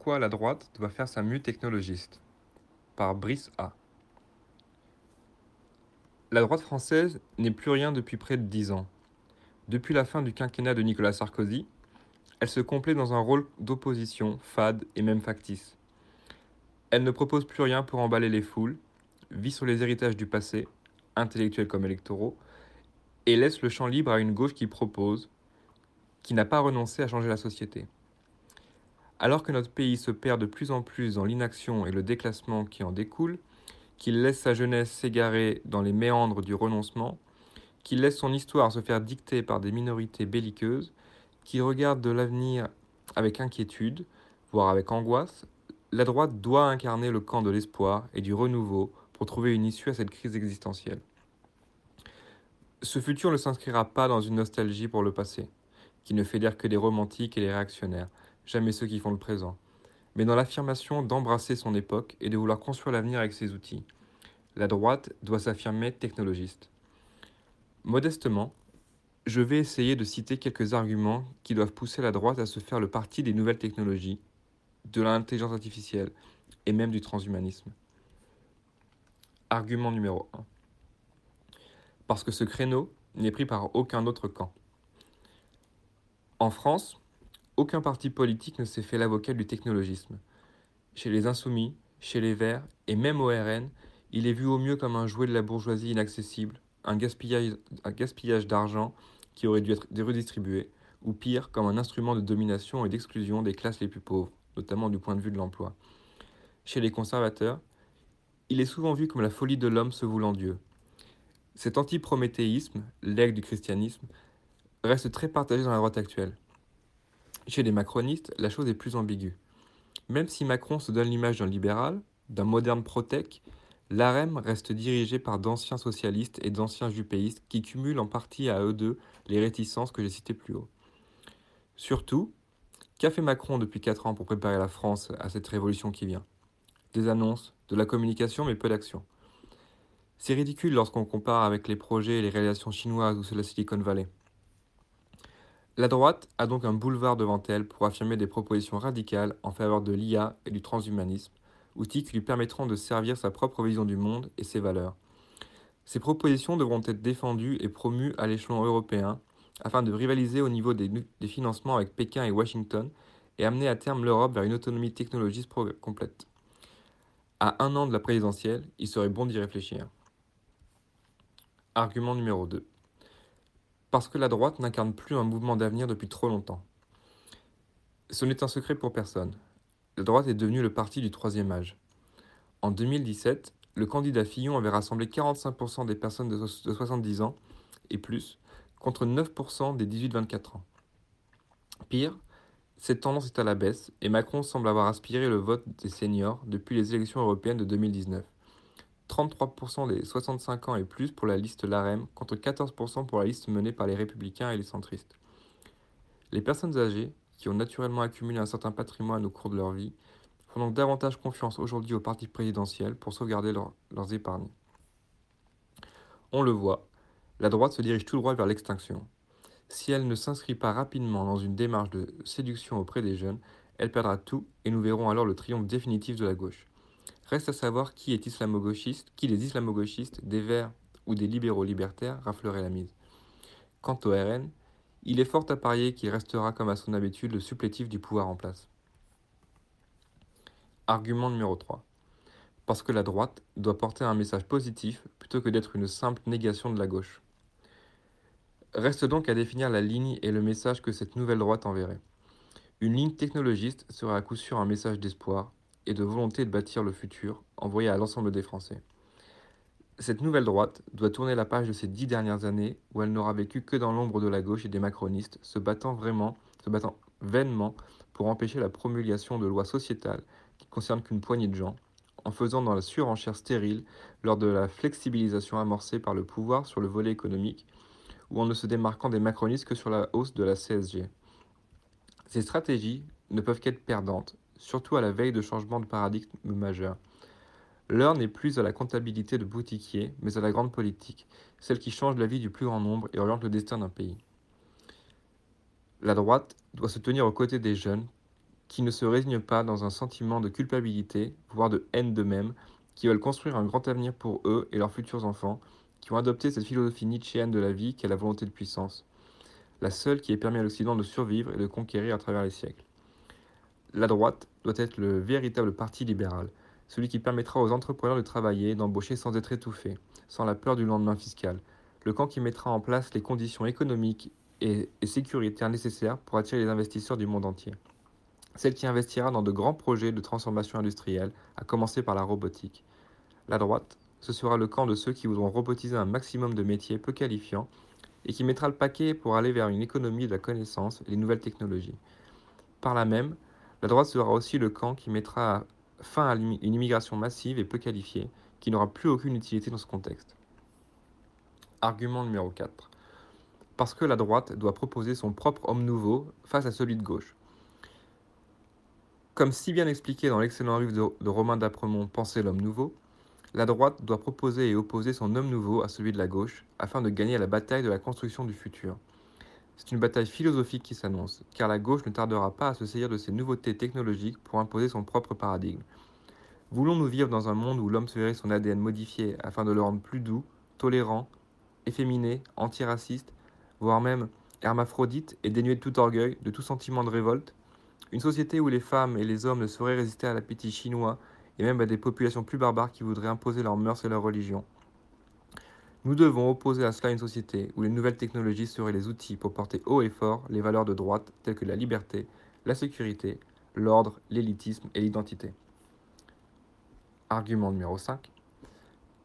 pourquoi la droite doit faire sa mue technologiste par Brice A. La droite française n'est plus rien depuis près de dix ans. Depuis la fin du quinquennat de Nicolas Sarkozy, elle se complaît dans un rôle d'opposition fade et même factice. Elle ne propose plus rien pour emballer les foules, vit sur les héritages du passé, intellectuels comme électoraux, et laisse le champ libre à une gauche qui propose, qui n'a pas renoncé à changer la société. Alors que notre pays se perd de plus en plus dans l'inaction et le déclassement qui en découle, qu'il laisse sa jeunesse s'égarer dans les méandres du renoncement, qu'il laisse son histoire se faire dicter par des minorités belliqueuses, qui regarde de l'avenir avec inquiétude, voire avec angoisse, la droite doit incarner le camp de l'espoir et du renouveau pour trouver une issue à cette crise existentielle. Ce futur ne s'inscrira pas dans une nostalgie pour le passé, qui ne fédère que des romantiques et des réactionnaires, jamais ceux qui font le présent, mais dans l'affirmation d'embrasser son époque et de vouloir construire l'avenir avec ses outils. La droite doit s'affirmer technologiste. Modestement, je vais essayer de citer quelques arguments qui doivent pousser la droite à se faire le parti des nouvelles technologies, de l'intelligence artificielle et même du transhumanisme. Argument numéro 1. Parce que ce créneau n'est pris par aucun autre camp. En France, aucun parti politique ne s'est fait l'avocat du technologisme. Chez les insoumis, chez les Verts et même au RN, il est vu au mieux comme un jouet de la bourgeoisie inaccessible, un gaspillage, d'argent qui aurait dû être redistribué, ou pire, comme un instrument de domination et d'exclusion des classes les plus pauvres, notamment du point de vue de l'emploi. Chez les conservateurs, il est souvent vu comme la folie de l'homme se voulant Dieu. Cet anti-prométhéisme, l'aigle du christianisme, reste très partagé dans la droite actuelle. Chez les macronistes, la chose est plus ambiguë. Même si Macron se donne l'image d'un libéral, d'un moderne protec, l'AREM reste dirigé par d'anciens socialistes et d'anciens jupéistes qui cumulent en partie à eux deux les réticences que j'ai citées plus haut. Surtout, qu'a fait Macron depuis 4 ans pour préparer la France à cette révolution qui vient? Des annonces, de la communication, mais peu d'action. C'est ridicule lorsqu'on compare avec les projets et les réalisations chinoises ou ceux de la Silicon Valley. La droite a donc un boulevard devant elle pour affirmer des propositions radicales en faveur de l'IA et du transhumanisme, outils qui lui permettront de servir sa propre vision du monde et ses valeurs. Ces propositions devront être défendues et promues à l'échelon européen afin de rivaliser au niveau des, financements avec Pékin et Washington et amener à terme l'Europe vers une autonomie technologique complète. À un an de la présidentielle, il serait bon d'y réfléchir. Argument numéro 2 parce que la droite n'incarne plus un mouvement d'avenir depuis trop longtemps. Ce n'est un secret pour personne. La droite est devenue le parti du troisième âge. En 2017, le candidat Fillon avait rassemblé 45% des personnes de 70 ans et plus, contre 9% des 18-24 ans. Pire, cette tendance est à la baisse et Macron semble avoir aspiré le vote des seniors depuis les élections européennes de 2019. 33% des 65 ans et plus pour la liste LAREM, contre 14% pour la liste menée par les républicains et les centristes. Les personnes âgées, qui ont naturellement accumulé un certain patrimoine au cours de leur vie, font donc davantage confiance aujourd'hui au parti présidentiel pour sauvegarder leur, leurs épargnes. On le voit, la droite se dirige tout droit vers l'extinction. Si elle ne s'inscrit pas rapidement dans une démarche de séduction auprès des jeunes, elle perdra tout et nous verrons alors le triomphe définitif de la gauche. Reste à savoir qui est islamo-gauchiste, qui des islamo-gauchistes, des Verts ou des libéraux libertaires raflerait la mise. Quant au RN, il est fort à parier qu'il restera comme à son habitude le supplétif du pouvoir en place. Argument numéro 3. Parce que la droite doit porter un message positif plutôt que d'être une simple négation de la gauche. Reste donc à définir la ligne et le message que cette nouvelle droite enverrait. Une ligne technologiste sera à coup sûr un message d'espoir, et de volonté de bâtir le futur envoyé à l'ensemble des Français. Cette nouvelle droite doit tourner la page de ces dix dernières années où elle n'aura vécu que dans l'ombre de la gauche et des macronistes, se battant vraiment, se battant vainement pour empêcher la promulgation de lois sociétales qui concernent qu'une poignée de gens, en faisant dans la surenchère stérile lors de la flexibilisation amorcée par le pouvoir sur le volet économique, ou en ne se démarquant des macronistes que sur la hausse de la CSG. Ces stratégies ne peuvent qu'être perdantes surtout à la veille de changements de paradigme majeurs. L'heure n'est plus à la comptabilité de boutiquier, mais à la grande politique, celle qui change la vie du plus grand nombre et oriente le destin d'un pays. La droite doit se tenir aux côtés des jeunes qui ne se résignent pas dans un sentiment de culpabilité, voire de haine d'eux-mêmes, qui veulent construire un grand avenir pour eux et leurs futurs enfants, qui ont adopté cette philosophie nietzschéenne de la vie qu'est la volonté de puissance, la seule qui ait permis à l'Occident de survivre et de conquérir à travers les siècles. La droite doit être le véritable parti libéral, celui qui permettra aux entrepreneurs de travailler, d'embaucher sans être étouffés, sans la peur du lendemain fiscal, le camp qui mettra en place les conditions économiques et, sécuritaires nécessaires pour attirer les investisseurs du monde entier. Celle qui investira dans de grands projets de transformation industrielle, à commencer par la robotique. La droite, ce sera le camp de ceux qui voudront robotiser un maximum de métiers peu qualifiants et qui mettra le paquet pour aller vers une économie de la connaissance et les nouvelles technologies. Par là même, la droite sera aussi le camp qui mettra fin à une immigration massive et peu qualifiée, qui n'aura plus aucune utilité dans ce contexte. Argument numéro 4. Parce que la droite doit proposer son propre homme nouveau face à celui de gauche. Comme si bien expliqué dans l'excellent livre de, Romain d'Apremont Penser l'homme nouveau, la droite doit proposer et opposer son homme nouveau à celui de la gauche afin de gagner la bataille de la construction du futur. C'est une bataille philosophique qui s'annonce, car la gauche ne tardera pas à se saisir de ces nouveautés technologiques pour imposer son propre paradigme. Voulons-nous vivre dans un monde où l'homme se verrait son ADN modifié afin de le rendre plus doux, tolérant, efféminé, antiraciste, voire même hermaphrodite et dénué de tout orgueil, de tout sentiment de révolte? Une société où les femmes et les hommes ne sauraient résister à l'appétit chinois et même à des populations plus barbares qui voudraient imposer leurs mœurs et leur religion nous devons opposer à cela une société où les nouvelles technologies seraient les outils pour porter haut et fort les valeurs de droite telles que la liberté, la sécurité, l'ordre, l'élitisme et l'identité. Argument numéro 5.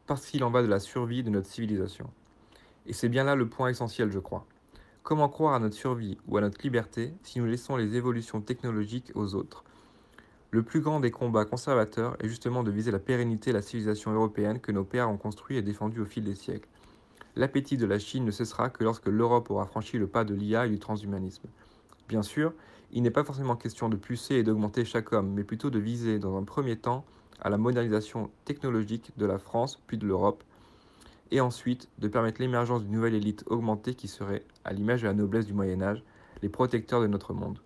Parce qu'il en va de la survie de notre civilisation. Et c'est bien là le point essentiel, je crois. Comment croire à notre survie ou à notre liberté si nous laissons les évolutions technologiques aux autres? Le plus grand des combats conservateurs est justement de viser la pérennité de la civilisation européenne que nos pères ont construit et défendue au fil des siècles. L'appétit de la Chine ne cessera que lorsque l'Europe aura franchi le pas de l'IA et du transhumanisme. Bien sûr, il n'est pas forcément question de pucer et d'augmenter chaque homme, mais plutôt de viser dans un premier temps à la modernisation technologique de la France puis de l'Europe, et ensuite de permettre l'émergence d'une nouvelle élite augmentée qui serait, à l'image de la noblesse du Moyen Âge, les protecteurs de notre monde.